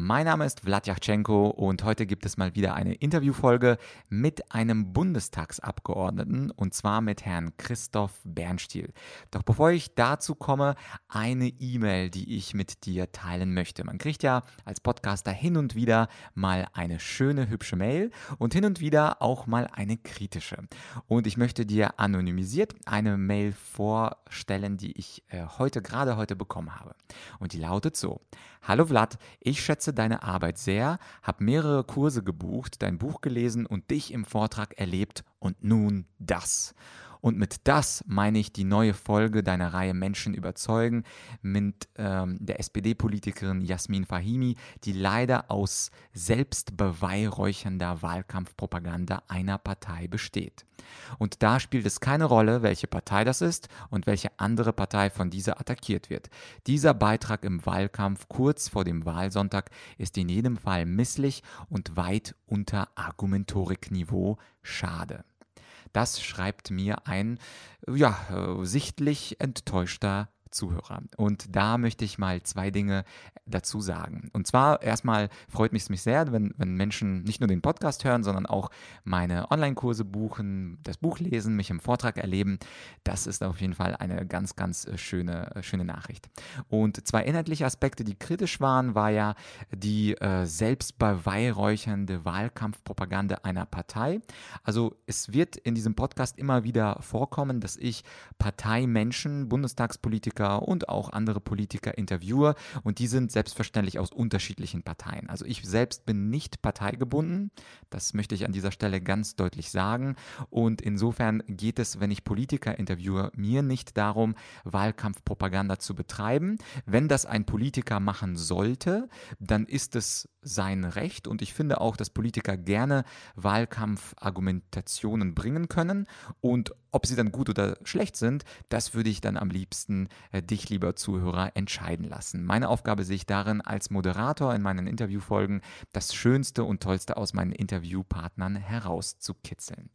Mein Name ist Vladyachenko und heute gibt es mal wieder eine Interviewfolge mit einem Bundestagsabgeordneten und zwar mit Herrn Christoph Bernstiel. Doch bevor ich dazu komme, eine E-Mail, die ich mit dir teilen möchte. Man kriegt ja als Podcaster hin und wieder mal eine schöne, hübsche Mail und hin und wieder auch mal eine kritische. Und ich möchte dir anonymisiert eine Mail vorstellen, die ich äh, heute, gerade heute bekommen habe. Und die lautet so. Hallo Vlad, ich schätze deine Arbeit sehr, habe mehrere Kurse gebucht, dein Buch gelesen und dich im Vortrag erlebt und nun das. Und mit das meine ich die neue Folge deiner Reihe Menschen überzeugen mit ähm, der SPD-Politikerin Jasmin Fahimi, die leider aus selbstbeweihräuchernder Wahlkampfpropaganda einer Partei besteht. Und da spielt es keine Rolle, welche Partei das ist und welche andere Partei von dieser attackiert wird. Dieser Beitrag im Wahlkampf kurz vor dem Wahlsonntag ist in jedem Fall misslich und weit unter Argumentorikniveau schade. Das schreibt mir ein, ja, äh, sichtlich enttäuschter Zuhörer. Und da möchte ich mal zwei Dinge dazu sagen. Und zwar erstmal freut mich es mich sehr, wenn, wenn Menschen nicht nur den Podcast hören, sondern auch meine Online-Kurse buchen, das Buch lesen, mich im Vortrag erleben. Das ist auf jeden Fall eine ganz, ganz äh, schöne, äh, schöne Nachricht. Und zwei inhaltliche Aspekte, die kritisch waren, war ja die äh, selbstbeweihräuchernde Wahlkampfpropaganda einer Partei. Also es wird in diesem Podcast immer wieder vorkommen, dass ich Parteimenschen, Bundestagspolitiker, Politiker und auch andere Politiker interviewe und die sind selbstverständlich aus unterschiedlichen Parteien. Also ich selbst bin nicht parteigebunden, das möchte ich an dieser Stelle ganz deutlich sagen. Und insofern geht es, wenn ich Politiker interviewe, mir nicht darum, Wahlkampfpropaganda zu betreiben. Wenn das ein Politiker machen sollte, dann ist es sein Recht. Und ich finde auch, dass Politiker gerne Wahlkampfargumentationen bringen können. Und ob sie dann gut oder schlecht sind, das würde ich dann am liebsten dich, lieber Zuhörer, entscheiden lassen. Meine Aufgabe sehe ich darin, als Moderator in meinen Interviewfolgen das Schönste und Tollste aus meinen Interviewpartnern herauszukitzeln.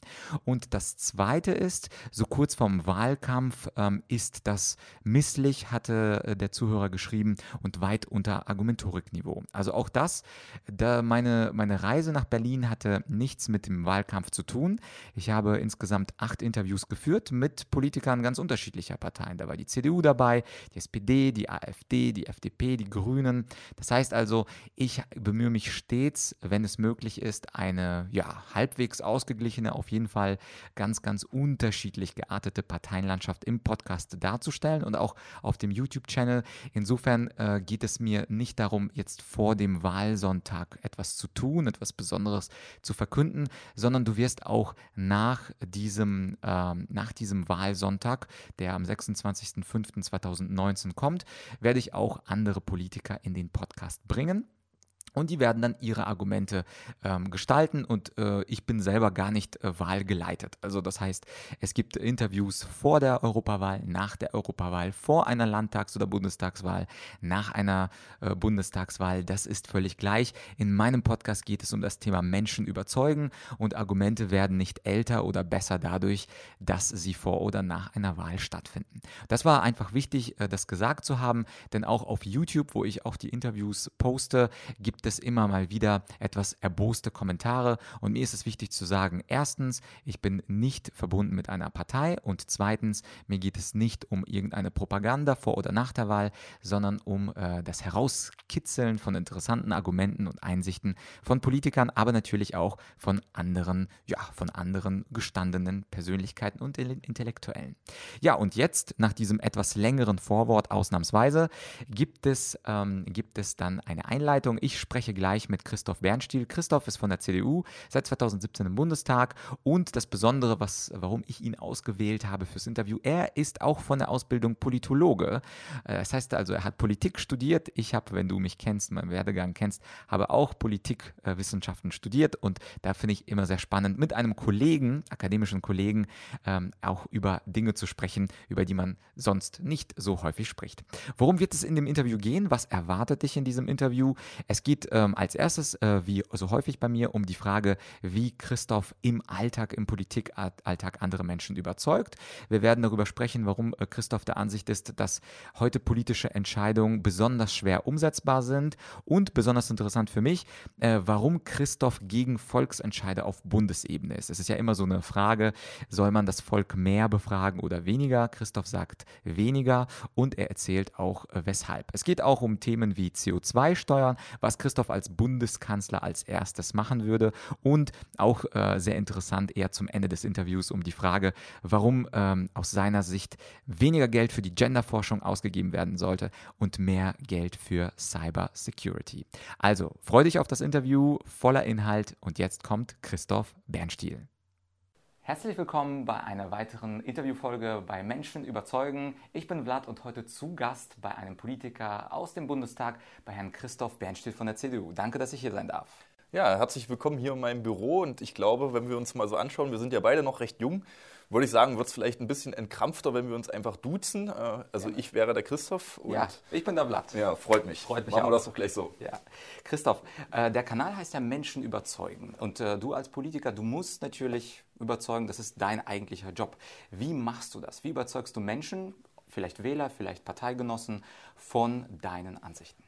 Und das Zweite ist, so kurz vorm Wahlkampf ähm, ist das misslich, hatte äh, der Zuhörer geschrieben, und weit unter Argumentorikniveau. Also auch das, da meine, meine Reise nach Berlin hatte nichts mit dem Wahlkampf zu tun. Ich habe insgesamt acht Interviews geführt mit Politikern ganz unterschiedlicher Parteien. Da war die CDU dabei, dabei, die SPD, die AfD, die FDP, die Grünen. Das heißt also, ich bemühe mich stets, wenn es möglich ist, eine ja, halbwegs ausgeglichene, auf jeden Fall ganz, ganz unterschiedlich geartete Parteienlandschaft im Podcast darzustellen und auch auf dem YouTube-Channel. Insofern äh, geht es mir nicht darum, jetzt vor dem Wahlsonntag etwas zu tun, etwas Besonderes zu verkünden, sondern du wirst auch nach diesem, äh, nach diesem Wahlsonntag, der am 26.05. 2019 kommt, werde ich auch andere Politiker in den Podcast bringen. Und die werden dann ihre Argumente ähm, gestalten und äh, ich bin selber gar nicht äh, wahlgeleitet. Also das heißt, es gibt Interviews vor der Europawahl, nach der Europawahl, vor einer Landtags- oder Bundestagswahl, nach einer äh, Bundestagswahl. Das ist völlig gleich. In meinem Podcast geht es um das Thema Menschen überzeugen und Argumente werden nicht älter oder besser dadurch, dass sie vor oder nach einer Wahl stattfinden. Das war einfach wichtig, äh, das gesagt zu haben, denn auch auf YouTube, wo ich auch die Interviews poste, gibt gibt es immer mal wieder etwas erboste Kommentare und mir ist es wichtig zu sagen, erstens, ich bin nicht verbunden mit einer Partei und zweitens, mir geht es nicht um irgendeine Propaganda vor oder nach der Wahl, sondern um äh, das Herauskitzeln von interessanten Argumenten und Einsichten von Politikern, aber natürlich auch von anderen, ja, von anderen gestandenen Persönlichkeiten und Intellektuellen. Ja, und jetzt, nach diesem etwas längeren Vorwort ausnahmsweise, gibt es, ähm, gibt es dann eine Einleitung. Ich spreche spreche gleich mit Christoph Bernstiel. Christoph ist von der CDU, seit 2017 im Bundestag und das Besondere, was, warum ich ihn ausgewählt habe fürs Interview, er ist auch von der Ausbildung Politologe. Äh, das heißt also, er hat Politik studiert. Ich habe, wenn du mich kennst, meinen Werdegang kennst, habe auch Politikwissenschaften studiert und da finde ich immer sehr spannend, mit einem Kollegen, akademischen Kollegen, ähm, auch über Dinge zu sprechen, über die man sonst nicht so häufig spricht. Worum wird es in dem Interview gehen? Was erwartet dich in diesem Interview? Es geht ähm, als erstes, äh, wie so häufig bei mir, um die Frage, wie Christoph im Alltag, im Politikalltag andere Menschen überzeugt. Wir werden darüber sprechen, warum äh, Christoph der Ansicht ist, dass heute politische Entscheidungen besonders schwer umsetzbar sind und besonders interessant für mich, äh, warum Christoph gegen Volksentscheide auf Bundesebene ist. Es ist ja immer so eine Frage, soll man das Volk mehr befragen oder weniger? Christoph sagt weniger und er erzählt auch äh, weshalb. Es geht auch um Themen wie CO2-Steuern, was Christoph als Bundeskanzler als erstes machen würde und auch äh, sehr interessant eher zum Ende des Interviews um die Frage, warum ähm, aus seiner Sicht weniger Geld für die Genderforschung ausgegeben werden sollte und mehr Geld für Cyber Security. Also, freu dich auf das Interview voller Inhalt und jetzt kommt Christoph Bernstiel. Herzlich willkommen bei einer weiteren Interviewfolge bei Menschen überzeugen. Ich bin Vlad und heute zu Gast bei einem Politiker aus dem Bundestag, bei Herrn Christoph Bernstiel von der CDU. Danke, dass ich hier sein darf. Ja, herzlich willkommen hier in meinem Büro und ich glaube, wenn wir uns mal so anschauen, wir sind ja beide noch recht jung, würde ich sagen, wird es vielleicht ein bisschen entkrampfter, wenn wir uns einfach duzen. Äh, also ja. ich wäre der Christoph. ja, ich bin der Vlad. Ja, freut mich. Freut mich Machen auch. wir das doch gleich so. Ja. Christoph, äh, der Kanal heißt ja Menschen überzeugen. Und äh, du als Politiker, du musst natürlich überzeugen, das ist dein eigentlicher Job. Wie machst du das? Wie überzeugst du Menschen, vielleicht Wähler, vielleicht Parteigenossen, von deinen Ansichten?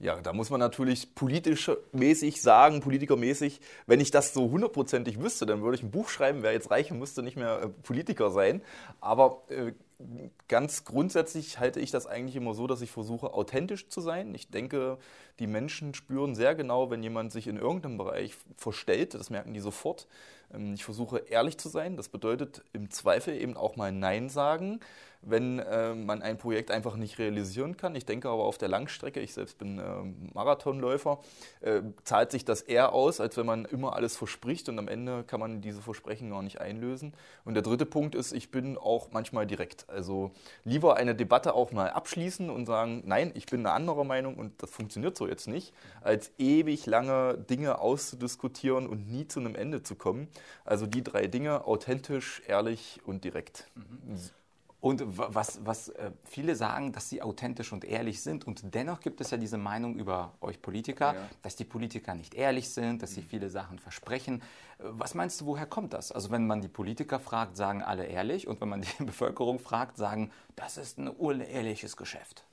Ja, da muss man natürlich politisch mäßig sagen, politikermäßig, wenn ich das so hundertprozentig wüsste, dann würde ich ein Buch schreiben, wer jetzt reich und müsste nicht mehr äh, Politiker sein. Aber äh, ganz grundsätzlich halte ich das eigentlich immer so, dass ich versuche, authentisch zu sein. Ich denke, die Menschen spüren sehr genau, wenn jemand sich in irgendeinem Bereich verstellt, das merken die sofort. Ähm, ich versuche ehrlich zu sein, das bedeutet im Zweifel eben auch mal Nein sagen wenn äh, man ein Projekt einfach nicht realisieren kann. Ich denke aber auf der Langstrecke, ich selbst bin äh, Marathonläufer, äh, zahlt sich das eher aus, als wenn man immer alles verspricht und am Ende kann man diese Versprechen gar nicht einlösen. Und der dritte Punkt ist, ich bin auch manchmal direkt. Also lieber eine Debatte auch mal abschließen und sagen, nein, ich bin eine andere Meinung und das funktioniert so jetzt nicht, als ewig lange Dinge auszudiskutieren und nie zu einem Ende zu kommen. Also die drei Dinge, authentisch, ehrlich und direkt. Mhm. Und was, was äh, viele sagen, dass sie authentisch und ehrlich sind. Und dennoch gibt es ja diese Meinung über euch Politiker, ja. dass die Politiker nicht ehrlich sind, dass sie mhm. viele Sachen versprechen. Äh, was meinst du, woher kommt das? Also wenn man die Politiker fragt, sagen alle ehrlich. Und wenn man die Bevölkerung fragt, sagen, das ist ein unehrliches Geschäft.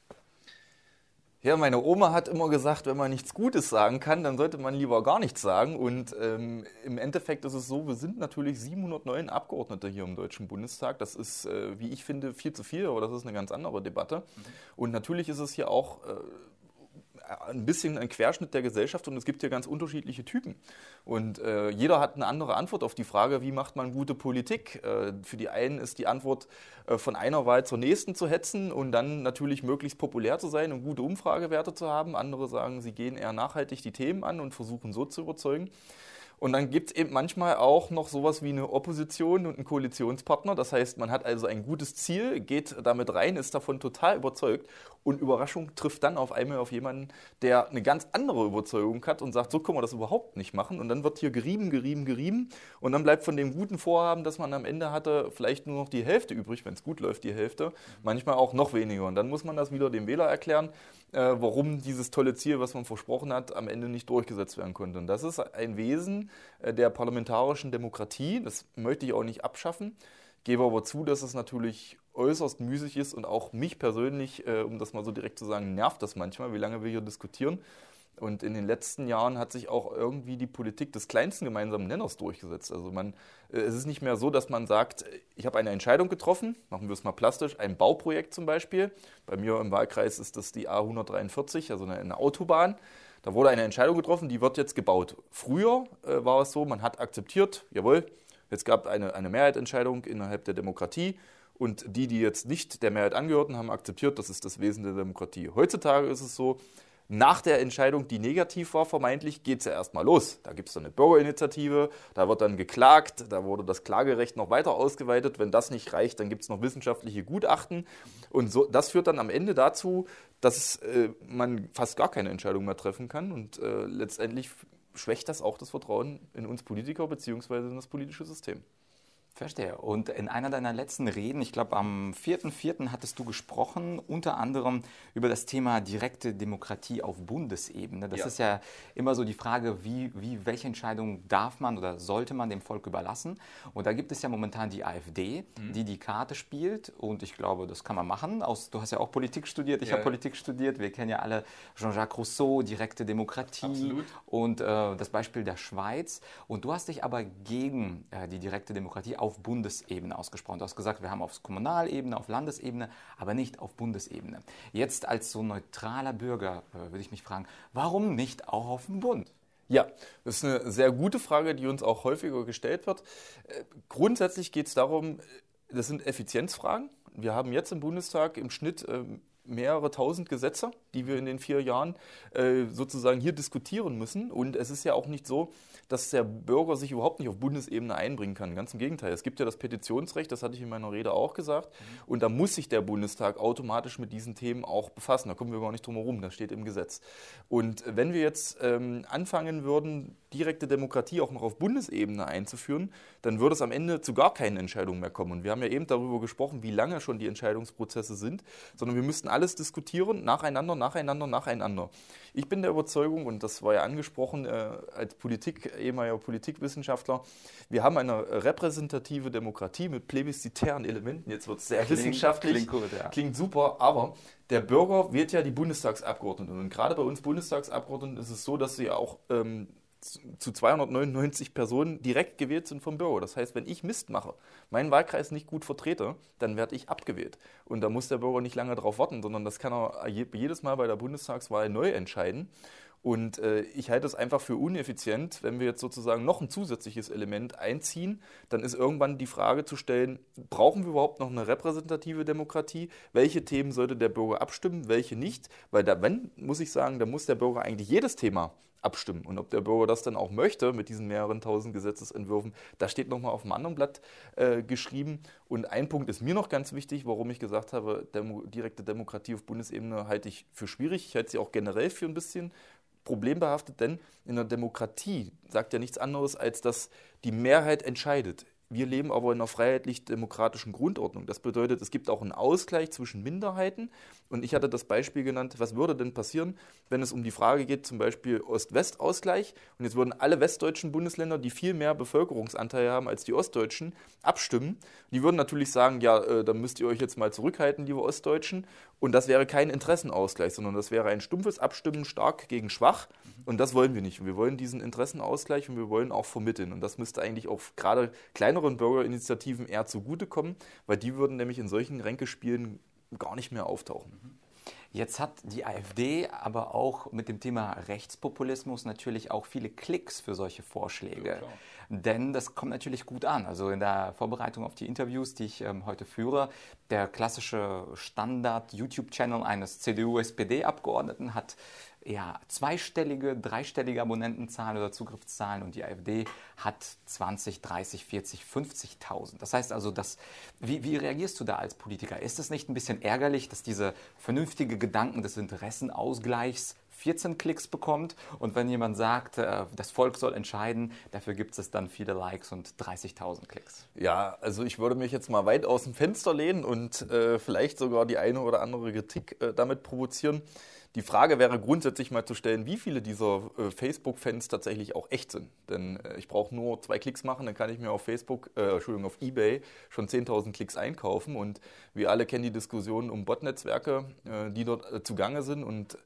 Ja, meine Oma hat immer gesagt, wenn man nichts Gutes sagen kann, dann sollte man lieber gar nichts sagen. Und ähm, im Endeffekt ist es so, wir sind natürlich 709 Abgeordnete hier im Deutschen Bundestag. Das ist, äh, wie ich finde, viel zu viel, aber das ist eine ganz andere Debatte. Mhm. Und natürlich ist es hier auch äh, ein bisschen ein Querschnitt der Gesellschaft und es gibt hier ganz unterschiedliche Typen. Und äh, jeder hat eine andere Antwort auf die Frage, wie macht man gute Politik. Äh, für die einen ist die Antwort, äh, von einer Wahl zur nächsten zu hetzen und dann natürlich möglichst populär zu sein und gute Umfragewerte zu haben. Andere sagen, sie gehen eher nachhaltig die Themen an und versuchen so zu überzeugen. Und dann gibt es eben manchmal auch noch sowas wie eine Opposition und einen Koalitionspartner. Das heißt, man hat also ein gutes Ziel, geht damit rein, ist davon total überzeugt und Überraschung trifft dann auf einmal auf jemanden, der eine ganz andere Überzeugung hat und sagt, so können wir das überhaupt nicht machen. Und dann wird hier gerieben, gerieben, gerieben. Und dann bleibt von dem guten Vorhaben, das man am Ende hatte, vielleicht nur noch die Hälfte übrig, wenn es gut läuft, die Hälfte. Manchmal auch noch weniger. Und dann muss man das wieder dem Wähler erklären, warum dieses tolle Ziel, was man versprochen hat, am Ende nicht durchgesetzt werden konnte. Und das ist ein Wesen, äh, der parlamentarischen Demokratie. Das möchte ich auch nicht abschaffen. Gebe aber zu, dass es natürlich äußerst müßig ist und auch mich persönlich, äh, um das mal so direkt zu sagen, nervt das manchmal, wie lange wir hier diskutieren. Und in den letzten Jahren hat sich auch irgendwie die Politik des kleinsten gemeinsamen Nenners durchgesetzt. Also man, äh, es ist nicht mehr so, dass man sagt, ich habe eine Entscheidung getroffen, machen wir es mal plastisch, ein Bauprojekt zum Beispiel. Bei mir im Wahlkreis ist das die A143, also eine, Autobahn. Da wurde eine Entscheidung getroffen, die wird jetzt gebaut. Früher äh, war es so, man hat akzeptiert, jawohl, jetzt gab es eine, eine Mehrheitsentscheidung innerhalb der Demokratie und die, die jetzt nicht der Mehrheit angehörten, haben akzeptiert, das ist das Wesen der Demokratie. Heutzutage ist es so, nach der Entscheidung, die negativ war, vermeintlich, geht es ja erstmal los. Da gibt es dann eine Bürgerinitiative, da wird dann geklagt, da wurde das Klagerecht noch weiter ausgeweitet. Wenn das nicht reicht, dann gibt es noch wissenschaftliche Gutachten. Und so, das führt dann am Ende dazu, dass äh, man fast gar keine Entscheidung mehr treffen kann. Und äh, letztendlich schwächt das auch das Vertrauen in uns Politiker bzw. in das politische System. Verstehe. Und in einer deiner letzten Reden, ich glaube am 4.4. hattest du gesprochen, unter anderem über das Thema direkte Demokratie auf Bundesebene. Das ja. ist ja immer so die Frage, wie, wie, welche Entscheidung darf man oder sollte man dem Volk überlassen? Und da gibt es ja momentan die AfD, mhm. die die Karte spielt. Und ich glaube, das kann man machen. Aus, du hast ja auch Politik studiert, ich ja. habe Politik studiert. Wir kennen ja alle Jean-Jacques Rousseau, direkte Demokratie Absolut. und äh, das Beispiel der Schweiz. Und du hast dich aber gegen äh, die direkte Demokratie auf Bundesebene ausgesprochen. Du hast gesagt, wir haben auf Kommunalebene, auf Landesebene, aber nicht auf Bundesebene. Jetzt als so neutraler Bürger äh, würde ich mich fragen, warum nicht auch auf dem Bund? Ja, das ist eine sehr gute Frage, die uns auch häufiger gestellt wird. Äh, grundsätzlich geht es darum, das sind Effizienzfragen. Wir haben jetzt im Bundestag im Schnitt ähm, mehrere tausend Gesetze, die wir in den vier Jahren äh, sozusagen hier diskutieren müssen. Und es ist ja auch nicht so, dass der Bürger sich überhaupt nicht auf Bundesebene einbringen kann. Ganz im Gegenteil. Es gibt ja das Petitionsrecht, das hatte ich in meiner Rede auch gesagt. Mhm. Und da muss sich der Bundestag automatisch mit diesen Themen auch befassen. Da kommen wir gar nicht drum herum, das steht im Gesetz. Und wenn wir jetzt ähm, anfangen würden, direkte Demokratie auch noch auf Bundesebene einzuführen, dann würde es am Ende zu gar keinen Entscheidungen mehr kommen. Und wir haben ja eben darüber gesprochen, wie lange schon die Entscheidungsprozesse sind, sondern wir müssten alles diskutieren, nacheinander, nacheinander, nacheinander. Ich bin der Überzeugung, und das war ja angesprochen äh, als Politik, ehemaliger Politikwissenschaftler, wir haben eine repräsentative Demokratie mit plebiszitären Elementen. Jetzt wird es sehr klingt, wissenschaftlich, klingt, gut, ja. klingt super, aber der Bürger wählt ja die Bundestagsabgeordneten. Und gerade bei uns Bundestagsabgeordneten ist es so, dass sie auch ähm, zu 299 Personen direkt gewählt sind vom Bürger. Das heißt, wenn ich Mist mache, meinen Wahlkreis nicht gut vertrete, dann werde ich abgewählt. Und da muss der Bürger nicht lange darauf warten, sondern das kann er jedes Mal bei der Bundestagswahl neu entscheiden. Und äh, ich halte es einfach für uneffizient, wenn wir jetzt sozusagen noch ein zusätzliches Element einziehen, dann ist irgendwann die Frage zu stellen, brauchen wir überhaupt noch eine repräsentative Demokratie? Welche Themen sollte der Bürger abstimmen, welche nicht? Weil da, wenn, muss ich sagen, da muss der Bürger eigentlich jedes Thema abstimmen. Und ob der Bürger das dann auch möchte mit diesen mehreren tausend Gesetzesentwürfen, da steht nochmal auf dem anderen Blatt äh, geschrieben. Und ein Punkt ist mir noch ganz wichtig, warum ich gesagt habe, Demo direkte Demokratie auf Bundesebene halte ich für schwierig. Ich halte sie auch generell für ein bisschen problembehaftet, denn in der Demokratie sagt ja nichts anderes, als dass die Mehrheit entscheidet. Wir leben aber in einer freiheitlich-demokratischen Grundordnung. Das bedeutet, es gibt auch einen Ausgleich zwischen Minderheiten. Und ich hatte das Beispiel genannt, was würde denn passieren, wenn es um die Frage geht, zum Beispiel Ost-West-Ausgleich. Und jetzt würden alle westdeutschen Bundesländer, die viel mehr Bevölkerungsanteile haben als die ostdeutschen, abstimmen. Die würden natürlich sagen, ja, äh, dann müsst ihr euch jetzt mal zurückhalten, liebe Ostdeutschen. Und das wäre kein Interessenausgleich, sondern das wäre ein stumpfes Abstimmen stark gegen schwach. Und das wollen wir nicht. Und wir wollen diesen Interessenausgleich und wir wollen auch vermitteln. Und das müsste eigentlich auch gerade kleineren Bürgerinitiativen eher zugutekommen, weil die würden nämlich in solchen Ränkespielen gar nicht mehr auftauchen. Jetzt hat die AfD aber auch mit dem Thema Rechtspopulismus natürlich auch viele Klicks für solche Vorschläge. Ja, denn das kommt natürlich gut an. Also in der Vorbereitung auf die Interviews, die ich ähm, heute führe, der klassische Standard-YouTube-Channel eines CDU-SPD-Abgeordneten hat ja, zweistellige, dreistellige Abonnentenzahlen oder Zugriffszahlen und die AfD hat 20, 30, 40, 50.000. Das heißt also, dass, wie, wie reagierst du da als Politiker? Ist es nicht ein bisschen ärgerlich, dass diese vernünftige Gedanken des Interessenausgleichs 14 Klicks bekommt und wenn jemand sagt, äh, das Volk soll entscheiden, dafür gibt es dann viele Likes und 30.000 Klicks. Ja, also ich würde mich jetzt mal weit aus dem Fenster lehnen und äh, vielleicht sogar die eine oder andere Kritik äh, damit provozieren. Die Frage wäre grundsätzlich mal zu stellen, wie viele dieser äh, Facebook-Fans tatsächlich auch echt sind. Denn äh, ich brauche nur zwei Klicks machen, dann kann ich mir auf Facebook, äh, Entschuldigung, auf Ebay schon 10.000 Klicks einkaufen. Und wir alle kennen die Diskussionen um Botnetzwerke, äh, die dort äh, zugange sind. Und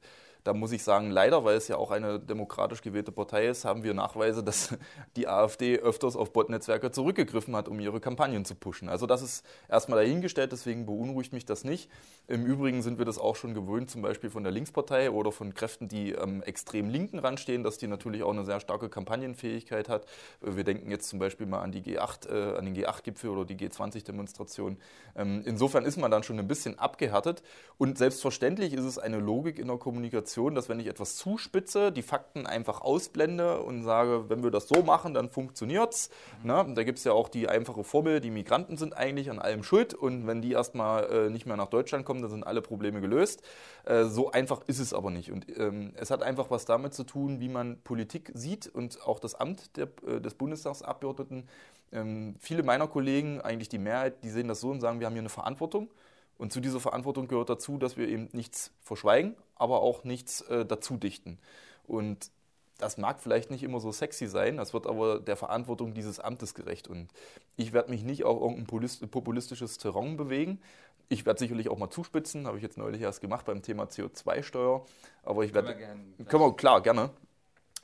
da muss ich sagen, leider, weil es ja auch eine demokratisch gewählte Partei ist, haben wir Nachweise, dass die AfD öfters auf Botnetzwerke zurückgegriffen hat, um ihre Kampagnen zu pushen. Also das ist erstmal dahingestellt, deswegen beunruhigt mich das nicht. Im Übrigen sind wir das auch schon gewöhnt, zum Beispiel von der Linkspartei oder von Kräften, die am extrem linken Rand stehen, dass die natürlich auch eine sehr starke Kampagnenfähigkeit hat. Wir denken jetzt zum Beispiel mal an die G8, äh, an den G8-Gipfel oder die G20-Demonstration. Ähm, insofern ist man dann schon ein bisschen abgehärtet und selbstverständlich ist es eine Logik in der Kommunikation, Situation, dass wenn ich etwas zuspitze, die Fakten einfach ausblende und sage, wenn wir das so machen, dann funktioniert es. Mhm. Da gibt es ja auch die einfache Formel, die Migranten sind eigentlich an allem schuld und wenn die erstmal äh, nicht mehr nach Deutschland kommen, dann sind alle Probleme gelöst. Äh, so einfach ist es aber nicht. Und ähm, es hat einfach was damit zu tun, wie man Politik sieht und auch das Amt der, äh, des Bundestagsabgeordneten Ähm, viele meiner Kollegen, eigentlich die Mehrheit, die sehen das so und sagen, wir haben hier eine Verantwortung. Und zu dieser Verantwortung gehört dazu, dass wir eben nichts verschweigen, aber auch nichts äh, dazu dichten. Und das mag vielleicht nicht immer so sexy sein, das wird aber der Verantwortung dieses Amtes gerecht. Und ich werde mich nicht auf irgendein populistisches Terrain bewegen. Ich werde sicherlich auch mal zuspitzen, habe ich jetzt neulich erst gemacht beim Thema CO2-Steuer. Aber ich werde. Können, wir, klar, gerne.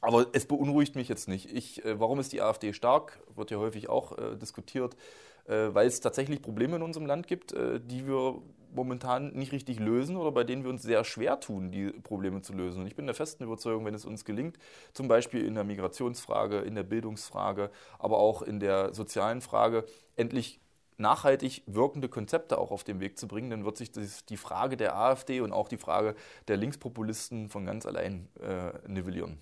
Aber es beunruhigt mich jetzt nicht. Ich, äh, warum ist die AfD stark? Wird ja häufig auch äh, diskutiert, äh, weil es tatsächlich Probleme in unserem Land gibt, äh, die wir momentan nicht richtig lösen oder bei denen wir uns sehr schwer tun, die Probleme zu lösen. Und ich bin der festen Überzeugung, wenn es uns gelingt, zum Beispiel in der Migrationsfrage, in der Bildungsfrage, aber auch in der sozialen Frage, endlich nachhaltig wirkende Konzepte auch auf den Weg zu bringen, dann wird sich das, die Frage der AfD und auch die Frage der Linkspopulisten von ganz allein äh, nivellieren.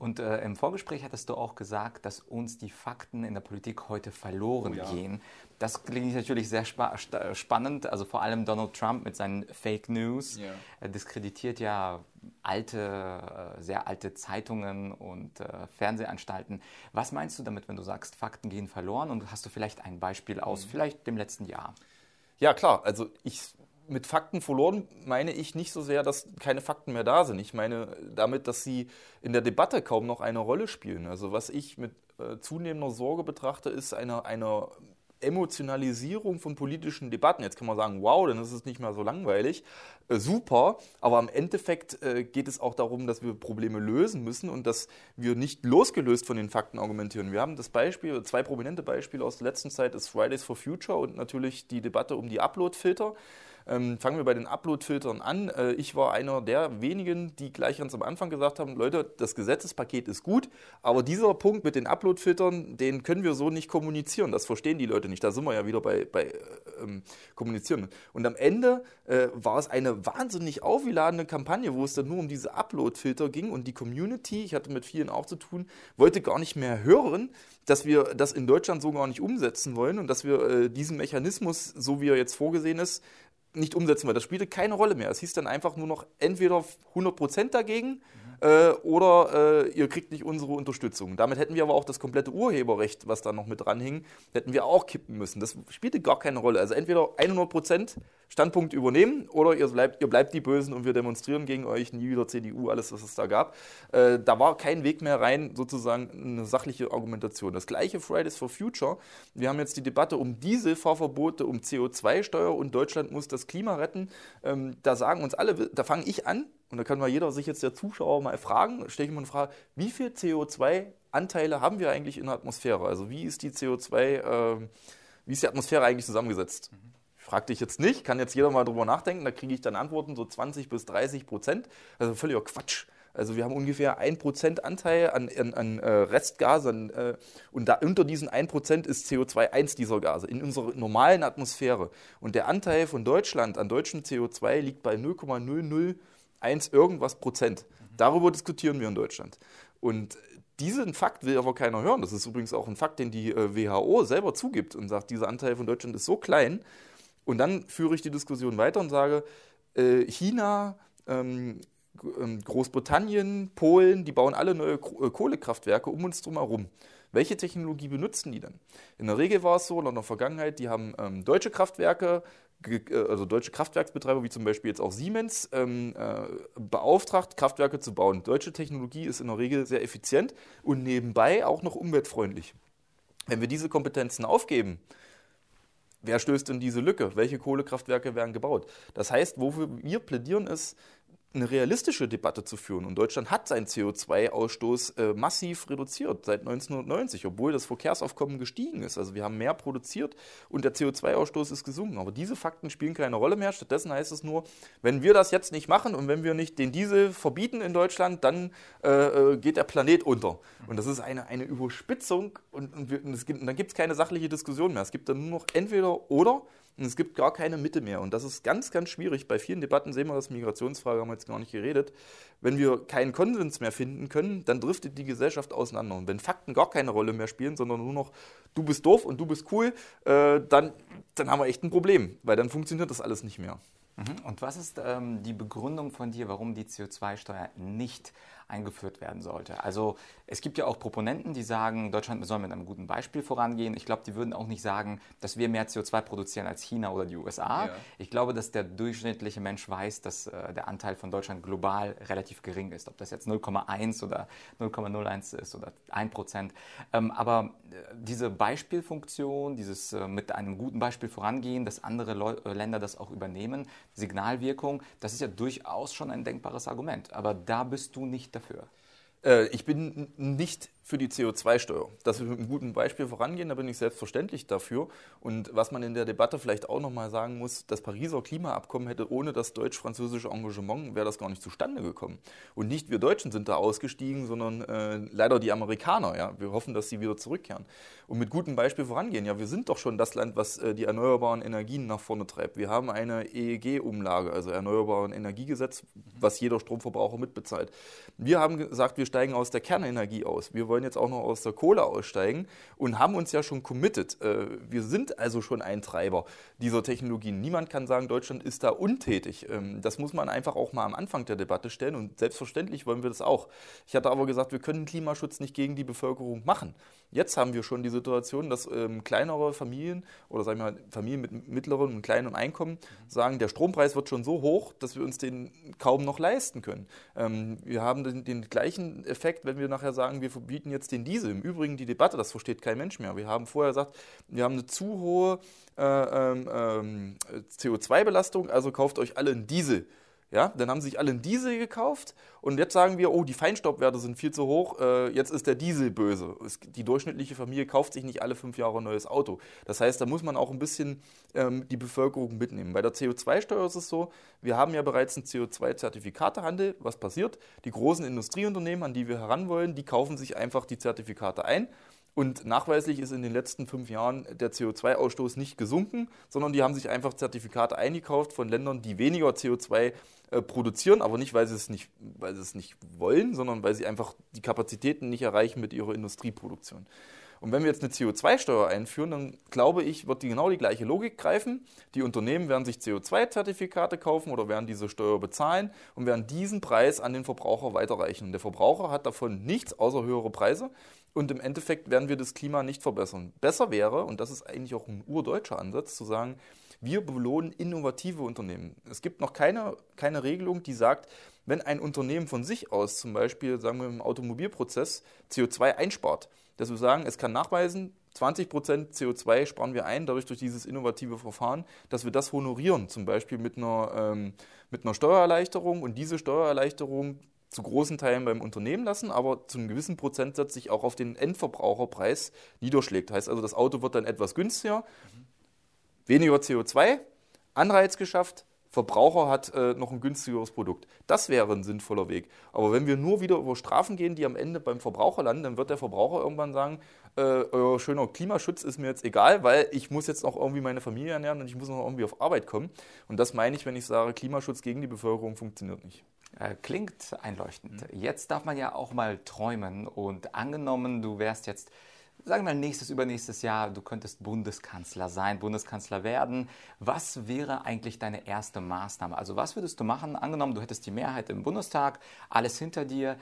Und äh, im Vorgespräch hattest du auch gesagt, dass uns die Fakten in der Politik heute verloren oh ja. gehen. Das klingt natürlich sehr spa spannend. Also vor allem Donald Trump mit seinen Fake News ja. Er diskreditiert ja alte, äh, sehr alte Zeitungen und äh, Fernsehanstalten. Was meinst du damit, wenn du sagst, Fakten gehen verloren? Und hast du vielleicht ein Beispiel aus mhm. vielleicht dem letzten Jahr? Ja, klar. Also ich mit Fakten verloren meine ich nicht so sehr, dass keine Fakten mehr da sind. Ich meine damit, dass sie in der Debatte kaum noch eine Rolle spielen. Also was ich mit äh, zunehmender Sorge betrachte, ist eine, eine Emotionalisierung von politischen Debatten. Jetzt kann man sagen, wow, dann ist es nicht mehr so langweilig. Äh, super, aber im Endeffekt äh, geht es auch darum, dass wir Probleme lösen müssen und dass wir nicht losgelöst von den Fakten argumentieren. Wir haben das Beispiel, zwei prominente Beispiele aus der letzten Zeit ist Fridays for Future und natürlich die Debatte um die Upload-Filter. Ähm, fangen wir bei den Upload-Filtern an. Äh, ich war einer der wenigen, die gleich ganz am Anfang gesagt haben, Leute, das Gesetzespaket ist gut, aber dieser Punkt mit den Upload-Filtern, den können wir so nicht kommunizieren. Das verstehen die Leute nicht. Da sind wir ja wieder bei, bei äh, ähm, Kommunizieren. Und am Ende äh, war es eine wahnsinnig aufgeladene Kampagne, wo es dann nur um diese Upload-Filter ging und die Community, ich hatte mit vielen auch zu tun, wollte gar nicht mehr hören, dass wir das in Deutschland so gar nicht umsetzen wollen und dass wir äh, diesen Mechanismus, so wie er jetzt vorgesehen ist, nicht umsetzen wollen. Das spielte keine Rolle mehr. Es hieß dann einfach nur noch entweder 100% dagegen äh, oder äh, ihr kriegt nicht unsere Unterstützung. Damit hätten wir aber auch das komplette Urheberrecht, was da noch mit dran hing, hätten wir auch kippen müssen. Das spielte gar keine Rolle. Also entweder 100% Standpunkt übernehmen oder ihr bleibt, ihr bleibt die Bösen und wir demonstrieren gegen euch, nie wieder CDU, alles, was es da gab. Äh, da war kein Weg mehr rein, sozusagen eine sachliche Argumentation. Das gleiche Fridays for Future. Wir haben jetzt die Debatte um Dieselfahrverbote, um CO2-Steuer und Deutschland muss das Klima retten. Ähm, da sagen uns alle, da fange ich an, und da kann mal jeder sich jetzt der Zuschauer mal fragen, stelle ich mal eine Frage, wie viel CO2-Anteile haben wir eigentlich in der Atmosphäre? Also wie ist die CO2, äh, wie ist die Atmosphäre eigentlich zusammengesetzt? Mhm. Frag dich jetzt nicht, kann jetzt jeder mal drüber nachdenken, da kriege ich dann Antworten, so 20 bis 30 Prozent. Also völliger Quatsch. Also wir haben ungefähr 1% Anteil an, an, an äh, Restgasen äh, und da unter diesen 1% ist CO2 eins dieser Gase in unserer normalen Atmosphäre. Und der Anteil von Deutschland an deutschem CO2 liegt bei 0,00 1 irgendwas Prozent. Darüber diskutieren wir in Deutschland. Und diesen Fakt will aber keiner hören. Das ist übrigens auch ein Fakt, den die äh, WHO selber zugibt und sagt, dieser Anteil von Deutschland ist so klein. Und dann führe ich die Diskussion weiter und sage, äh, China, ähm, ähm Großbritannien, Polen, die bauen alle neue äh, Kohlekraftwerke um uns drum herum. Welche Technologie benutzen die denn? In der Regel war es so, in der Vergangenheit, die haben ähm, deutsche Kraftwerke also deutsche Kraftwerksbetreiber wie zum Beispiel jetzt auch Siemens ähm, äh, beauftragt, Kraftwerke zu bauen. Deutsche Technologie ist in der Regel sehr effizient und nebenbei auch noch umweltfreundlich. Wenn wir diese Kompetenzen aufgeben, wer stößt in diese Lücke? Welche Kohlekraftwerke werden gebaut? Das heißt, wofür wir plädieren, ist, eine realistische Debatte zu führen. Und Deutschland hat seinen CO2-Ausstoß äh, massiv reduziert seit 1990, obwohl das Verkehrsaufkommen gestiegen ist. Also wir haben mehr produziert und der CO2-Ausstoß ist gesunken. Aber diese Fakten spielen keine Rolle mehr. Stattdessen heißt es nur, wenn wir das jetzt nicht machen und wenn wir nicht den Diesel verbieten in Deutschland, dann äh, äh geht der Planet unter. Und das ist eine, eine Überspitzung und, und, wir, und, gibt, und dann gibt es keine sachliche Diskussion mehr. Es gibt dann nur noch entweder oder und es gibt gar keine Mitte mehr. Und das ist ganz, ganz schwierig. Bei vielen Debatten sehen wir das, Migrationsfrage haben wir jetzt gar nicht geredet. Wenn wir keinen Konsens mehr finden können, dann driftet die Gesellschaft auseinander. Und wenn Fakten gar keine Rolle mehr spielen, sondern nur noch, du bist doof und du bist cool, äh, dann, dann haben wir echt ein Problem, weil dann funktioniert das alles nicht mehr. Mhm. Und was ist ähm, die Begründung von dir, warum die CO2-Steuer nicht eingeführt werden sollte. Also es gibt ja auch Proponenten, die sagen, Deutschland soll mit einem guten Beispiel vorangehen. Ich glaube, die würden auch nicht sagen, dass wir mehr CO2 produzieren als China oder die USA. Ja. Ich glaube, dass der durchschnittliche Mensch weiß, dass äh, der Anteil von Deutschland global relativ gering ist. Ob das jetzt 0,1 oder 0,01 ist oder 1 Prozent. Ähm, aber äh, diese Beispielfunktion, dieses äh, mit einem guten Beispiel vorangehen, dass andere Leu äh, Länder das auch übernehmen, Signalwirkung, das ist ja durchaus schon ein denkbares Argument. Aber da bist du nicht dafür. Äh, ich bin nicht für die CO2-Steuer. Dass wir mit einem guten Beispiel vorangehen, da bin ich selbstverständlich dafür. Und was man in der Debatte vielleicht auch nochmal sagen muss, das Pariser Klimaabkommen hätte ohne das deutsch-französische Engagement, wäre das gar nicht zustande gekommen. Und nicht wir Deutschen sind da ausgestiegen, sondern äh, leider die Amerikaner. Ja? Wir hoffen, dass sie wieder zurückkehren. Und mit gutem Beispiel vorangehen. Ja, wir sind doch schon das Land, was äh, die erneuerbaren Energien nach vorne treibt. Wir haben eine EEG-Umlage, also Erneuerbaren Energiegesetz, was jeder Stromverbraucher mitbezahlt. Wir haben gesagt, wir steigen aus der Kernenergie aus. Wir wollen wollen jetzt auch noch aus der Kohle aussteigen und haben uns ja schon committed. Äh, wir sind also schon ein Treiber dieser Technologien. Niemand kann sagen, Deutschland ist da untätig. Ähm, das muss man einfach auch mal am Anfang der Debatte stellen und selbstverständlich wollen wir das auch. Ich hatte aber gesagt, wir können Klimaschutz nicht gegen die Bevölkerung machen. Jetzt haben wir schon die Situation, dass ähm, kleinere Familien oder sagen wir mal Familien mit mittlerem und kleinem Einkommen sagen, der Strompreis wird schon so hoch, dass wir uns den kaum noch leisten können. Ähm, wir haben den, den gleichen Effekt, wenn wir nachher sagen, wir verbieten verbieten jetzt den Diesel. Im Übrigen die Debatte, das versteht kein Mensch mehr. Wir haben vorher gesagt, wir haben eine zu hohe äh, ähm, ähm CO2-Belastung, also kauft euch alle einen Diesel. Ja, dann haben sich alle einen Diesel gekauft und jetzt sagen wir, oh, die Feinstaubwerte sind viel zu hoch, äh, jetzt ist der Diesel böse. Es, die durchschnittliche Familie kauft sich nicht alle fünf Jahre ein neues Auto. Das heißt, da muss man auch ein bisschen ähm, die Bevölkerung mitnehmen. Bei der CO2-Steuer ist es so, wir haben ja bereits einen CO2-Zertifikatehandel. Was passiert? Die großen Industrieunternehmen, an die wir heran wollen, die kaufen sich einfach die Zertifikate ein und nachweislich ist in den letzten fünf Jahren der CO2-Ausstoß nicht gesunken, sondern die haben sich einfach Zertifikate eingekauft von Ländern, die weniger CO2 äh, produzieren, aber nicht weil, sie es nicht, weil sie es nicht wollen, sondern weil sie einfach die Kapazitäten nicht erreichen mit ihrer Industrieproduktion. Und wenn wir jetzt eine CO2-Steuer einführen, dann glaube ich, wird die genau die gleiche Logik greifen. Die Unternehmen werden sich CO2-Zertifikate kaufen oder werden diese Steuer bezahlen und werden diesen Preis an den Verbraucher weiterreichen. Und der Verbraucher hat davon nichts außer höhere Preise. Und im Endeffekt werden wir das Klima nicht verbessern. Besser wäre, und das ist eigentlich auch ein urdeutscher Ansatz, zu sagen, wir belohnen innovative Unternehmen. Es gibt noch keine, keine Regelung, die sagt, wenn ein Unternehmen von sich aus, zum Beispiel sagen wir im Automobilprozess, CO2 einspart, dass wir sagen, es kann nachweisen, 20% CO2 sparen wir ein, dadurch durch dieses innovative Verfahren, dass wir das honorieren, zum Beispiel mit einer, ähm, mit einer Steuererleichterung und diese Steuererleichterung zu großen Teilen beim Unternehmen lassen, aber zu einem gewissen Prozentsatz sich auch auf den Endverbraucherpreis niederschlägt. Heißt also, das Auto wird dann etwas günstiger, weniger CO2, Anreiz geschafft, Verbraucher hat äh, noch ein günstigeres Produkt. Das wäre ein sinnvoller Weg. Aber wenn wir nur wieder über Strafen gehen, die am Ende beim Verbraucher landen, dann wird der Verbraucher irgendwann sagen, äh, euer schöner Klimaschutz ist mir jetzt egal, weil ich muss jetzt noch irgendwie meine Familie ernähren und ich muss noch irgendwie auf Arbeit kommen. Und das meine ich, wenn ich sage, Klimaschutz gegen die Bevölkerung funktioniert nicht. Äh, klingt einleuchtend. Mhm. Jetzt darf man ja auch mal träumen und angenommen, du wärst jetzt sagen wir mal nächstes, übernächstes Jahr, du könntest Bundeskanzler sein, Bundeskanzler werden. Was wäre eigentlich deine erste Maßnahme? Also was würdest du machen? Angenommen, du hättest die Mehrheit im Bundestag, alles hinter dir.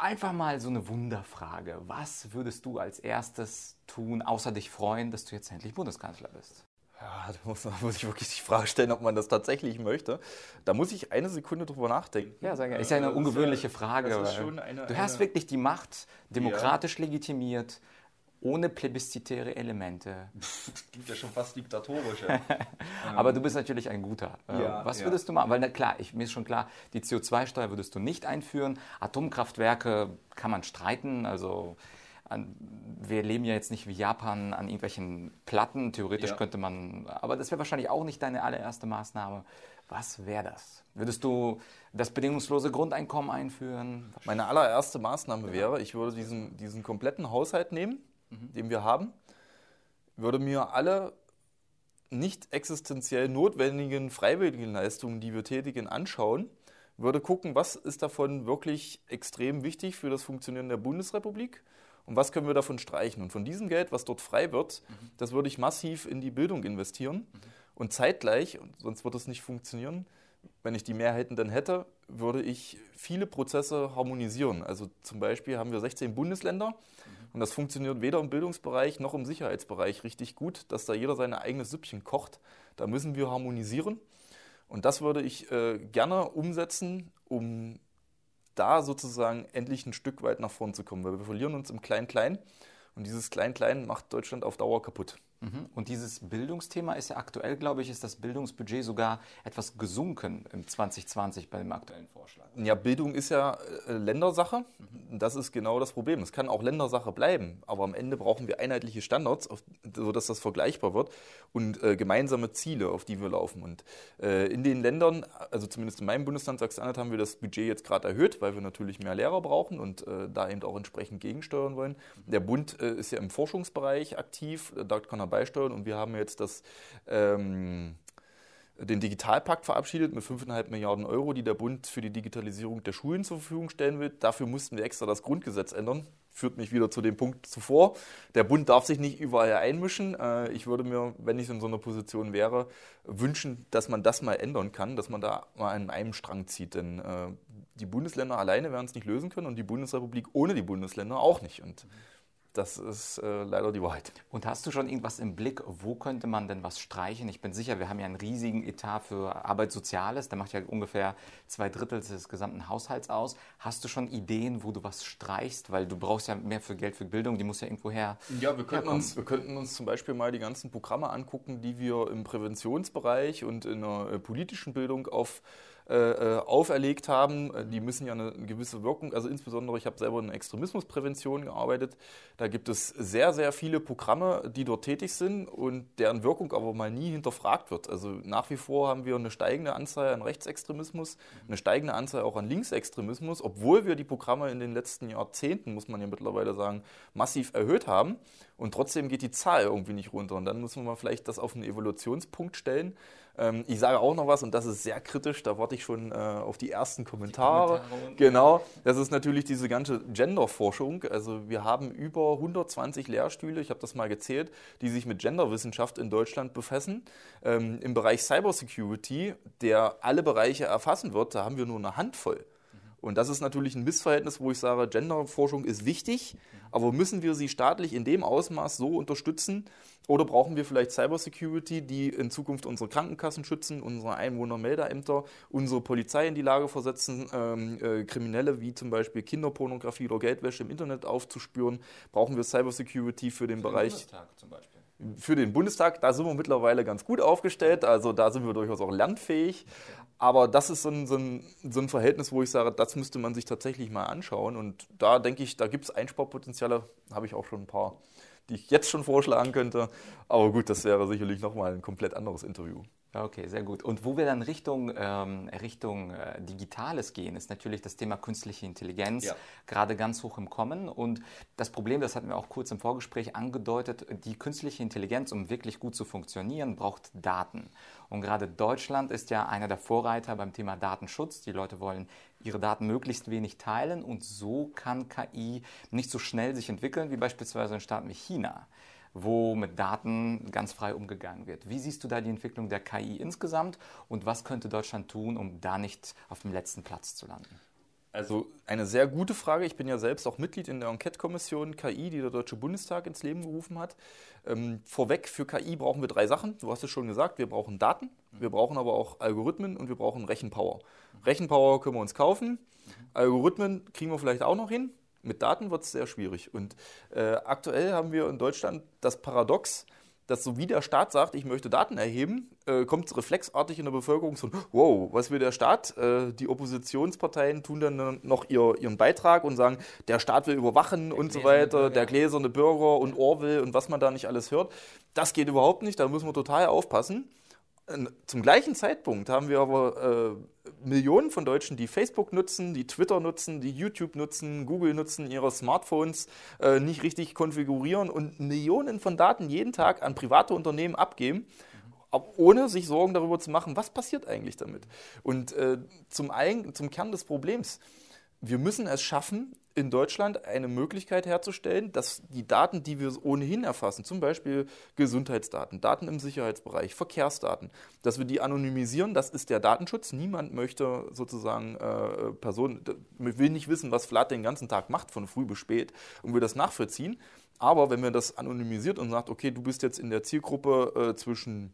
Einfach mal so eine Wunderfrage. Was würdest du als erstes tun, außer dich freuen, dass du jetzt endlich Bundeskanzler bist? Ja, da muss, muss, ich wirklich die Frage stellen, ob man das tatsächlich möchte. Da muss ich eine Sekunde drüber nachdenken. Ja, gerne. Ist ja eine ungewöhnliche Frage. Eine, du hast wirklich die Macht, demokratisch ja. legitimiert, ohne plebiszitäre Elemente. Das klingt ja schon fast diktatorisch. Aber du bist natürlich ein guter. Äh, ja, Was würdest ja. du machen? Weil na, klar, ich, mir ist schon klar, die CO2-Steuer würdest du nicht einführen. Atomkraftwerke kann man streiten. Also an, wir leben ja jetzt nicht wie Japan an irgendwelchen Platten. Theoretisch ja. könnte man, aber das wäre wahrscheinlich auch nicht deine allererste Maßnahme. Was wäre das? Würdest du das bedingungslose Grundeinkommen einführen? Meine allererste Maßnahme wäre, ich würde diesen, diesen kompletten Haushalt nehmen mhm. den wir haben, würde mir alle nicht existenziell notwendigen freiwilligen Leistungen, die wir tätigen, anschauen, würde gucken, was ist davon wirklich extrem wichtig für das Funktionieren der Bundesrepublik und was können wir davon streichen. Und von diesem Geld, was dort frei wird, mhm. das würde ich massiv in die Bildung investieren. Mhm. Und zeitgleich, sonst wird es nicht funktionieren, wenn ich die Mehrheiten dann hätte, würde ich viele Prozesse harmonisieren. Also zum Beispiel haben wir 16 Bundesländer und das funktioniert weder im Bildungsbereich noch im Sicherheitsbereich richtig gut, dass da jeder seine eigene Süppchen kocht. Da müssen wir harmonisieren. Und das würde ich äh, gerne umsetzen, um da sozusagen endlich ein Stück weit nach vorn zu kommen. Weil wir verlieren uns im Klein-Klein und dieses Klein-Klein macht Deutschland auf Dauer kaputt. Mhm. Und dieses Bildungsthema ist ja aktuell, glaube ich, ist das Bildungsbudget sogar etwas gesunken im 2020 bei dem aktuellen Vorschlag. Ja, Bildung ist ja äh, Ländersache. Mhm. Das ist genau das Problem. Es kann auch Ländersache bleiben, aber am Ende brauchen wir einheitliche Standards, sodass das vergleichbar wird und äh, gemeinsame Ziele, auf die wir laufen. Und äh, in den Ländern, also zumindest in meinem Bundesland Sachsen-Anhalt, haben wir das Budget jetzt gerade erhöht, weil wir natürlich mehr Lehrer brauchen und da eben auch entsprechend gegensteuern wollen. Der Bund ist ja im Forschungsbereich aktiv, da kann er beisteuern und wir haben jetzt das, ähm, den Digitalpakt verabschiedet mit 5,5 Milliarden Euro, die der Bund für die Digitalisierung der Schulen zur Verfügung stellen will. Dafür mussten wir extra das Grundgesetz ändern. Führt mich wieder zu dem Punkt zuvor. Der Bund darf sich nicht überall einmischen. Äh, ich würde mir, wenn ich in so einer Position wäre, wünschen, dass man das mal ändern kann, dass man da mal an einem Strang zieht. Denn äh, die Bundesländer alleine werden es nicht lösen können und die Bundesrepublik ohne die Bundesländer auch nicht. Und das ist äh, leider die Wahrheit. Und hast du schon irgendwas im Blick, wo könnte man denn was streichen? Ich bin sicher, wir haben ja einen riesigen Etat für Arbeitssoziales, der macht ja ungefähr zwei Drittel des gesamten Haushalts aus. Hast du schon Ideen, wo du was streichst? Weil du brauchst ja mehr für Geld für Bildung, die muss ja irgendwo her. Ja, wir könnten, uns, wir könnten uns zum Beispiel mal die ganzen Programme angucken, die wir im Präventionsbereich und in der äh, politischen Bildung auf äh, äh, auferlegt haben. Äh, die müssen ja eine, gewisse Wirkung, also insbesondere ich habe selber in Extremismusprävention gearbeitet. Da gibt es sehr, sehr viele Programme, die dort tätig sind und deren Wirkung aber mal nie hinterfragt wird. Also nach wie vor haben wir eine steigende Anzahl an Rechtsextremismus, eine steigende Anzahl auch an Linksextremismus, obwohl wir die Programme in den letzten Jahrzehnten, muss man ja mittlerweile sagen, massiv erhöht haben. Und trotzdem geht die Zahl irgendwie nicht runter. Und dann muss man mal vielleicht das auf einen Evolutionspunkt stellen. Ähm, ich sage auch noch was, und das ist sehr kritisch, da warte ich schon äh, auf die ersten Kommentare. Die Kommentare genau, das ist natürlich diese ganze Genderforschung. Also wir haben über 120 Lehrstühle, ich habe das mal gezählt, die sich mit Genderwissenschaft in Deutschland befassen. Ähm, Im Bereich Cybersecurity, der alle Bereiche erfassen wird, da haben wir nur eine Handvoll. Und das ist natürlich ein Missverhältnis, wo ich sage, Genderforschung ist wichtig, aber müssen wir sie staatlich in dem Ausmaß so unterstützen? Oder brauchen wir vielleicht Cybersecurity, die in Zukunft unsere Krankenkassen schützen, unsere Einwohnermeldeämter, unsere Polizei in die Lage versetzen, ähm, äh, Kriminelle wie zum Beispiel Kinderpornografie oder Geldwäsche im Internet aufzuspüren? Brauchen wir Cybersecurity für den für Bereich? Den Bundestag zum Beispiel. Für den Bundestag, da sind wir mittlerweile ganz gut aufgestellt, also da sind wir durchaus auch lernfähig. Aber das ist so ein, so, ein, so ein, Verhältnis, wo ich sage, das müsste man sich tatsächlich mal anschauen. Und da denke ich, da gibt es Einsparpotenziale, habe ich auch schon ein paar, die ich jetzt schon vorschlagen könnte. Aber gut, das wäre sicherlich nochmal ein komplett anderes Interview. Okay, sehr gut. Und wo wir dann Richtung, ähm, Richtung äh, Digitales gehen, ist natürlich das Thema künstliche Intelligenz ja. gerade ganz hoch im Kommen. Und das Problem, das hatten wir auch kurz im Vorgespräch angedeutet, die künstliche Intelligenz, um wirklich gut zu funktionieren, braucht Daten. Und gerade Deutschland ist ja einer der Vorreiter beim Thema Datenschutz. Die Leute wollen ihre Daten möglichst wenig teilen und so kann KI nicht so schnell sich entwickeln wie beispielsweise in Staaten wie China wo mit Daten ganz frei umgegangen wird. Wie siehst du da die Entwicklung der KI insgesamt und was könnte Deutschland tun, um da nicht auf dem letzten Platz zu landen? Also eine sehr gute Frage. Ich bin ja selbst auch Mitglied in der Enquete-Kommission KI, die der Deutsche Bundestag ins Leben gerufen hat. Ähm, vorweg, für KI brauchen wir drei Sachen. Du hast es schon gesagt, wir brauchen Daten, wir brauchen aber auch Algorithmen und wir brauchen Rechenpower. Rechenpower können wir uns kaufen, Algorithmen kriegen wir vielleicht auch noch hin, mit Daten wird es sehr schwierig. Und äh, aktuell haben wir in Deutschland das Paradox, dass so wie der Staat sagt, ich möchte Daten erheben, äh, kommt es reflexartig in der Bevölkerung so, wow, was will der Staat? Äh, die Oppositionsparteien tun dann noch ihr, ihren Beitrag und sagen, der Staat will überwachen der und so weiter, Bürger. der gläserne Bürger und Orwell und was man da nicht alles hört. Das geht überhaupt nicht, da müssen wir total aufpassen. Zum gleichen Zeitpunkt haben wir aber äh, Millionen von Deutschen, die Facebook nutzen, die Twitter nutzen, die YouTube nutzen, Google nutzen, ihre Smartphones äh, nicht richtig konfigurieren und Millionen von Daten jeden Tag an private Unternehmen abgeben, ohne sich Sorgen darüber zu machen, was passiert eigentlich damit. Und äh, zum, zum Kern des Problems, wir müssen es schaffen, in Deutschland eine Möglichkeit herzustellen, dass die Daten, die wir ohnehin erfassen, zum Beispiel Gesundheitsdaten, Daten im Sicherheitsbereich, Verkehrsdaten, dass wir die anonymisieren. Das ist der Datenschutz. Niemand möchte sozusagen äh, Personen, will nicht wissen, was Vlad den ganzen Tag macht, von früh bis spät, und will das nachvollziehen. Aber wenn wir das anonymisiert und sagt, okay, du bist jetzt in der Zielgruppe äh, zwischen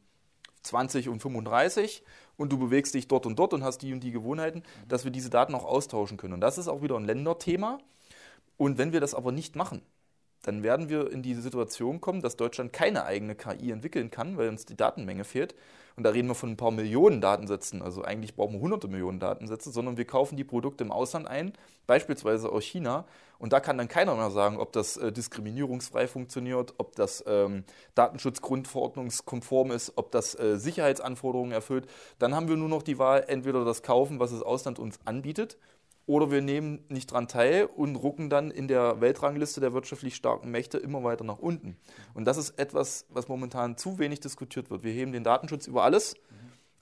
20 und 35 und du bewegst dich dort und dort und hast die und die Gewohnheiten, dass wir diese Daten auch austauschen können. Und das ist auch wieder ein Länderthema. Und wenn wir das aber nicht machen, dann werden wir in diese Situation kommen, dass Deutschland keine eigene KI entwickeln kann, weil uns die Datenmenge fehlt. Und da reden wir von ein paar Millionen Datensätzen. Also eigentlich brauchen wir hunderte Millionen Datensätze, sondern wir kaufen die Produkte im Ausland ein, beispielsweise aus China. Und da kann dann keiner mehr sagen, ob das äh, diskriminierungsfrei funktioniert, ob das ähm, Datenschutzgrundverordnungskonform ist, ob das äh, Sicherheitsanforderungen erfüllt. Dann haben wir nur noch die Wahl, entweder das kaufen, was das Ausland uns anbietet, oder wir nehmen nicht daran teil und rucken dann in der Weltrangliste der wirtschaftlich starken Mächte immer weiter nach unten. Und das ist etwas, was momentan zu wenig diskutiert wird. Wir heben den Datenschutz über alles,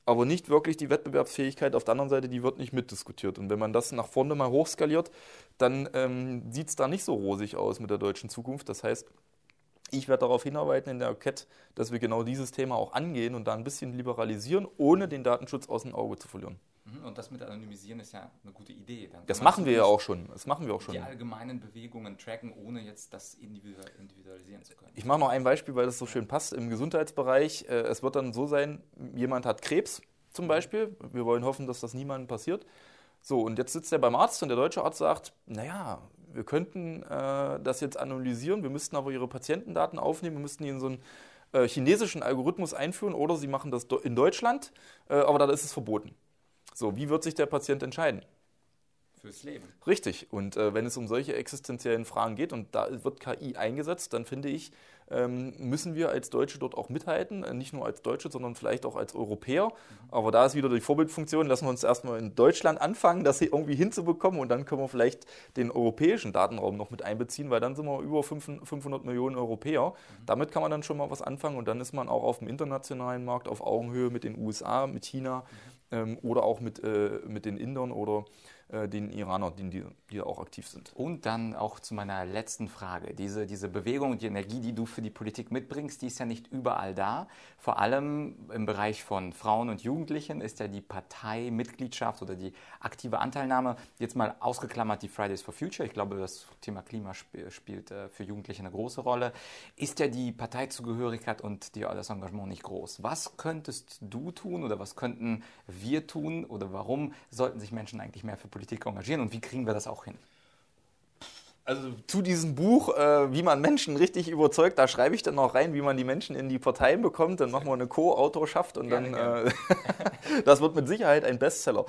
aber nicht wirklich die Wettbewerbsfähigkeit auf der anderen Seite, die wird nicht mitdiskutiert. Und wenn man das nach vorne mal hochskaliert, dann ähm, sieht es da nicht so rosig aus mit der deutschen Zukunft. Das heißt, ich werde darauf hinarbeiten in der Enquete, dass wir genau dieses Thema auch angehen und da ein bisschen liberalisieren, ohne den Datenschutz aus dem Auge zu verlieren. Mhm, und das mit Anonymisieren ist ja eine gute Idee. Dann das machen wir ja auch schon. Das machen wir auch schon. Die allgemeinen Bewegungen tracken, ohne jetzt das individualisieren zu können. Ich mache noch ein Beispiel, weil das so schön passt. Im Gesundheitsbereich, äh, es wird dann so sein, jemand hat Krebs zum mhm. Beispiel. Wir wollen hoffen, dass das niemandem passiert. So, und jetzt sitzt er beim Arzt und der deutsche Arzt sagt, naja, wir könnten äh, das jetzt analysieren, wir müssten aber ihre Patientendaten aufnehmen, wir müssten die in so einen äh, chinesischen Algorithmus einführen oder sie machen das in Deutschland, äh, aber da ist es verboten. So, wie wird sich der Patient entscheiden? Fürs Leben. Richtig. Und äh, wenn es um solche existenziellen Fragen geht und da wird KI eingesetzt, dann finde ich, müssen wir als Deutsche dort auch mithalten. Äh, nicht nur als Deutsche, sondern vielleicht auch als Europäer. Mhm. Aber da ist wieder die Vorbildfunktion. Lassen wir uns erstmal in Deutschland anfangen, das irgendwie hinzubekommen und dann können wir vielleicht den europäischen Datenraum noch mit einbeziehen, weil dann sind wir über 500 Millionen Europäer. Mhm. Damit kann man dann schon mal was anfangen und dann ist man auch auf dem internationalen Markt auf Augenhöhe mit den USA, mit China. Mhm ähm, oder auch mit, äh, mit den Indern oder den Iranern, die, die auch aktiv sind. Und dann auch zu meiner letzten Frage. Diese, diese Bewegung und die Energie, die du für die Politik mitbringst, die ist ja nicht überall da. Vor allem im Bereich von Frauen und Jugendlichen ist ja die Parteimitgliedschaft oder die aktive Anteilnahme jetzt mal ausgeklammert die Fridays for Future. Ich glaube, das Thema Klima sp spielt äh, für Jugendliche eine große Rolle. Ist ja die Parteizugehörigkeit und die, das Engagement nicht groß. Was könntest du tun oder was könnten wir tun oder warum sollten sich Menschen eigentlich mehr für Politik Politik engagieren und wie kriegen wir das auch hin? Also zu diesem Buch, äh, wie man Menschen richtig überzeugt, da schreibe ich dann noch rein, wie man die Menschen in die Parteien bekommt. Dann machen wir eine Co-Autorschaft und gerne, dann, äh, das wird mit Sicherheit ein Bestseller.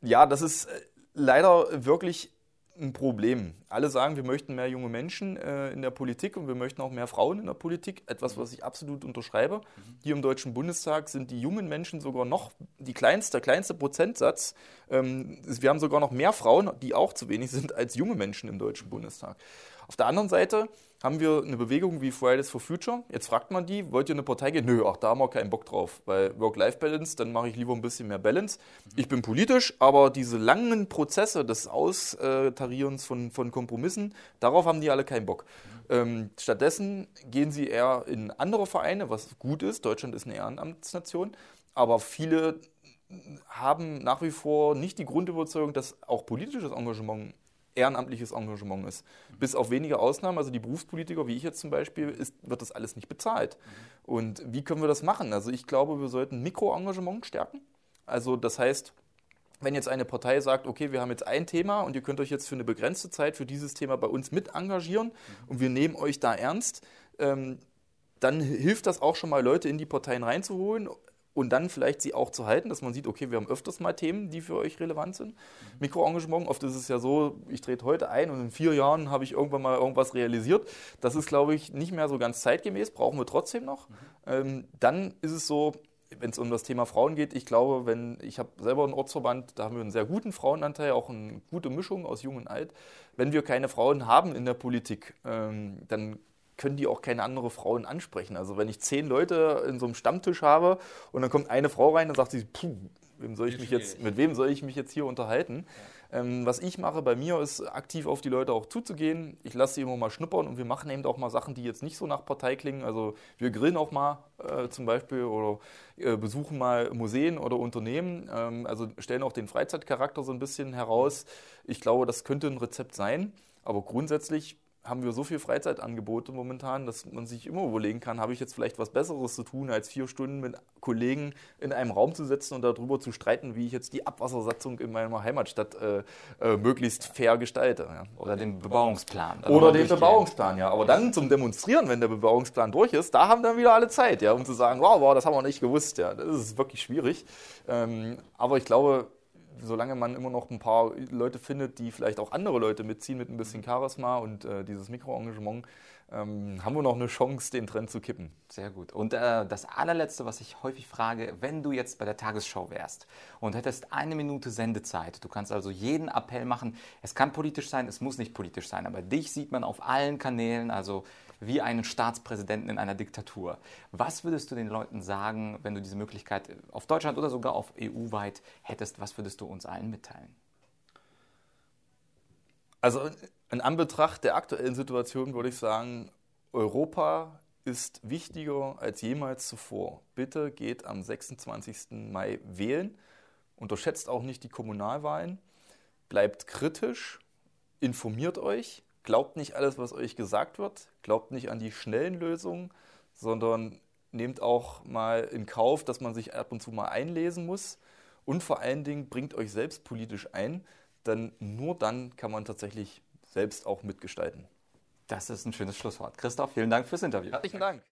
Ja, das ist äh, leider wirklich ein Problem. Alle sagen, wir möchten mehr junge Menschen äh, in der Politik und wir möchten auch mehr Frauen in der Politik. Etwas, was ich absolut unterschreibe. Mhm. Hier im Deutschen Bundestag sind die jungen Menschen sogar noch die kleinste, der kleinste Prozentsatz. Ähm, wir haben sogar noch mehr Frauen, die auch zu wenig sind, als junge Menschen im Deutschen Bundestag. Auf der anderen Seite haben wir eine Bewegung wie Fridays for Future. Jetzt fragt man die, wollt ihr eine Partei gehen? Nö, ach, da haben wir keinen Bock drauf. Weil Work-Life-Balance, dann mache ich lieber ein bisschen mehr Balance. Ich bin politisch, aber diese langen Prozesse des Austarierens von, von Kompromissen, darauf haben die alle keinen Bock. Ähm, stattdessen gehen sie eher in andere Vereine, was gut ist. Deutschland ist eine Ehrenamtsnation. Aber viele haben nach wie vor nicht die Grundüberzeugung, dass auch politisches Engagement ehrenamtliches Engagement ist. Bis auf wenige Ausnahmen, also die Berufspolitiker, wie ich jetzt zum Beispiel, ist, wird das alles nicht bezahlt. Und wie können wir das machen? Also ich glaube, wir sollten Mikroengagement stärken. Also das heißt, wenn jetzt eine Partei sagt, okay, wir haben jetzt ein Thema und ihr könnt euch jetzt für eine begrenzte Zeit für dieses Thema bei uns mit engagieren und wir nehmen euch da ernst, ähm, dann hilft das auch schon mal Leute in die Parteien reinzuholen und dann vielleicht sie auch zu halten, dass man sieht, okay, wir haben öfters mal Themen, die für euch relevant sind. Mhm. Mikroengagement, oft ist es ja so, ich trete heute ein und in vier Jahren habe ich irgendwann mal irgendwas realisiert. Das ist, glaube ich, nicht mehr so ganz zeitgemäß, brauchen wir trotzdem noch. Mhm. Ähm, dann ist es so, wenn es um das Thema Frauen geht, ich glaube, wenn ich habe selber einen Ortsverband, da haben wir einen sehr guten Frauenanteil, auch eine gute Mischung aus Jung und Alt. Wenn wir keine Frauen haben in der Politik, ähm, dann können die auch keine andere Frauen ansprechen. Also wenn ich zehn Leute in so einem Stammtisch habe und dann kommt eine Frau rein und sagt sie, puh, wem soll ich mich jetzt, mit wem soll ich mich jetzt hier unterhalten? Ähm, was ich mache bei mir ist, aktiv auf die Leute auch zuzugehen. Ich lasse sie immer mal schnuppern und wir machen eben auch mal Sachen, die jetzt nicht so nach Partei klingen. Also wir grillen auch mal äh, zum Beispiel oder äh, besuchen mal Museen oder Unternehmen. Ähm, also stellen auch den Freizeitcharakter so ein bisschen heraus. Ich glaube, das könnte ein Rezept sein. Aber grundsätzlich haben wir so viele Freizeitangebote momentan, dass man sich immer überlegen kann, habe ich jetzt vielleicht was Besseres zu tun, als vier Stunden mit Kollegen in einem Raum zu sitzen und darüber zu streiten, wie ich jetzt die Abwassersatzung in meiner Heimatstadt äh, äh, möglichst fair gestalte. Ja. Oder den Bebauungsplan. Oder den Bebauungsplan, ja. Aber dann zum Demonstrieren, wenn der Bebauungsplan durch ist, da haben dann wieder alle Zeit, ja, um zu sagen, wow, wow, das haben wir nicht gewusst. Ja. Das ist wirklich schwierig. Ähm, aber ich glaube, solange man immer noch ein paar Leute findet, die vielleicht auch andere Leute mitziehen mit ein bisschen Charisma und äh, dieses Mikroengagement, ähm, haben wir noch eine Chance, den Trend zu kippen. Sehr gut. Und äh, das allerletzte, was ich häufig frage, wenn du jetzt bei der Tagesschau wärst und hättest eine Minute Sendezeit, du kannst also jeden Appell machen, es kann politisch sein, es muss nicht politisch sein, aber dich sieht man auf allen Kanälen, also wie einen Staatspräsidenten in einer Diktatur. Was würdest du den Leuten sagen, wenn du diese Möglichkeit auf Deutschland oder sogar auf EU-weit hättest? Was würdest du uns allen mitteilen? Also in Anbetracht der aktuellen Situation würde ich sagen, Europa ist wichtiger als jemals zuvor. Bitte geht am 26. Mai wählen. Unterschätzt auch nicht die Kommunalwahlen. Bleibt kritisch, informiert euch Glaubt nicht alles, was euch gesagt wird. Glaubt nicht an die schnellen Lösungen, sondern nehmt auch mal in Kauf, dass man sich ab und zu mal einlesen muss. Und vor allen Dingen bringt euch selbst politisch ein, denn nur dann kann man tatsächlich selbst auch mitgestalten. Das ist ein schönes Schlusswort. Christoph, vielen Dank fürs Interview. Herzlichen Dank.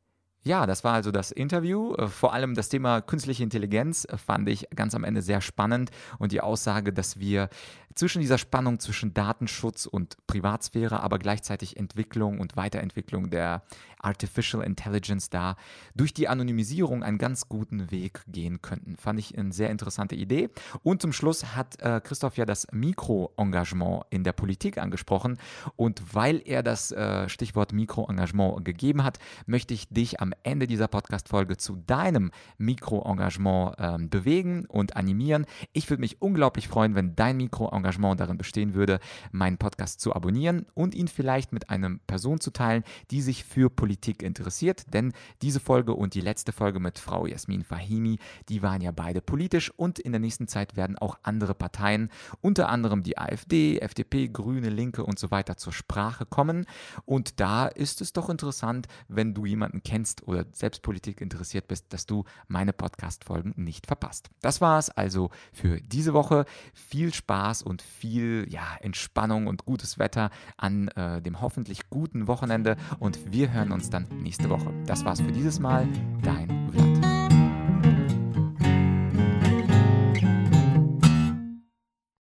Ja, das war also das Interview. Äh, vor allem das Thema künstliche Intelligenz äh, fand ich ganz am Ende sehr spannend und die Aussage, dass wir zwischen dieser Spannung zwischen Datenschutz und Privatsphäre, aber gleichzeitig Entwicklung und Weiterentwicklung der Artificial Intelligence da durch die Anonymisierung einen ganz guten Weg gehen könnten. Fand ich eine sehr interessante Idee. Und zum Schluss hat äh, Christoph ja das Mikroengagement in der Politik angesprochen. Und weil er das äh, Stichwort Mikroengagement gegeben hat, möchte ich dich am Ende dieser Podcast-Folge zu deinem Mikroengagement äh, bewegen und animieren. Ich würde mich unglaublich freuen, wenn dein Mikroengagement darin bestehen würde, meinen Podcast zu abonnieren und ihn vielleicht mit einer Person zu teilen, die sich für Politik interessiert. Denn diese Folge und die letzte Folge mit Frau Jasmin Fahimi, die waren ja beide politisch und in der nächsten Zeit werden auch andere Parteien, unter anderem die AfD, FDP, Grüne, Linke und so weiter zur Sprache kommen. Und da ist es doch interessant, wenn du jemanden kennst, oder selbst Politik interessiert bist, dass du meine Podcast-Folgen nicht verpasst. Das war es also für diese Woche. Viel Spaß und viel ja, Entspannung und gutes Wetter an äh, dem hoffentlich guten Wochenende und wir hören uns dann nächste Woche. Das war's für dieses Mal. Dein Vlad.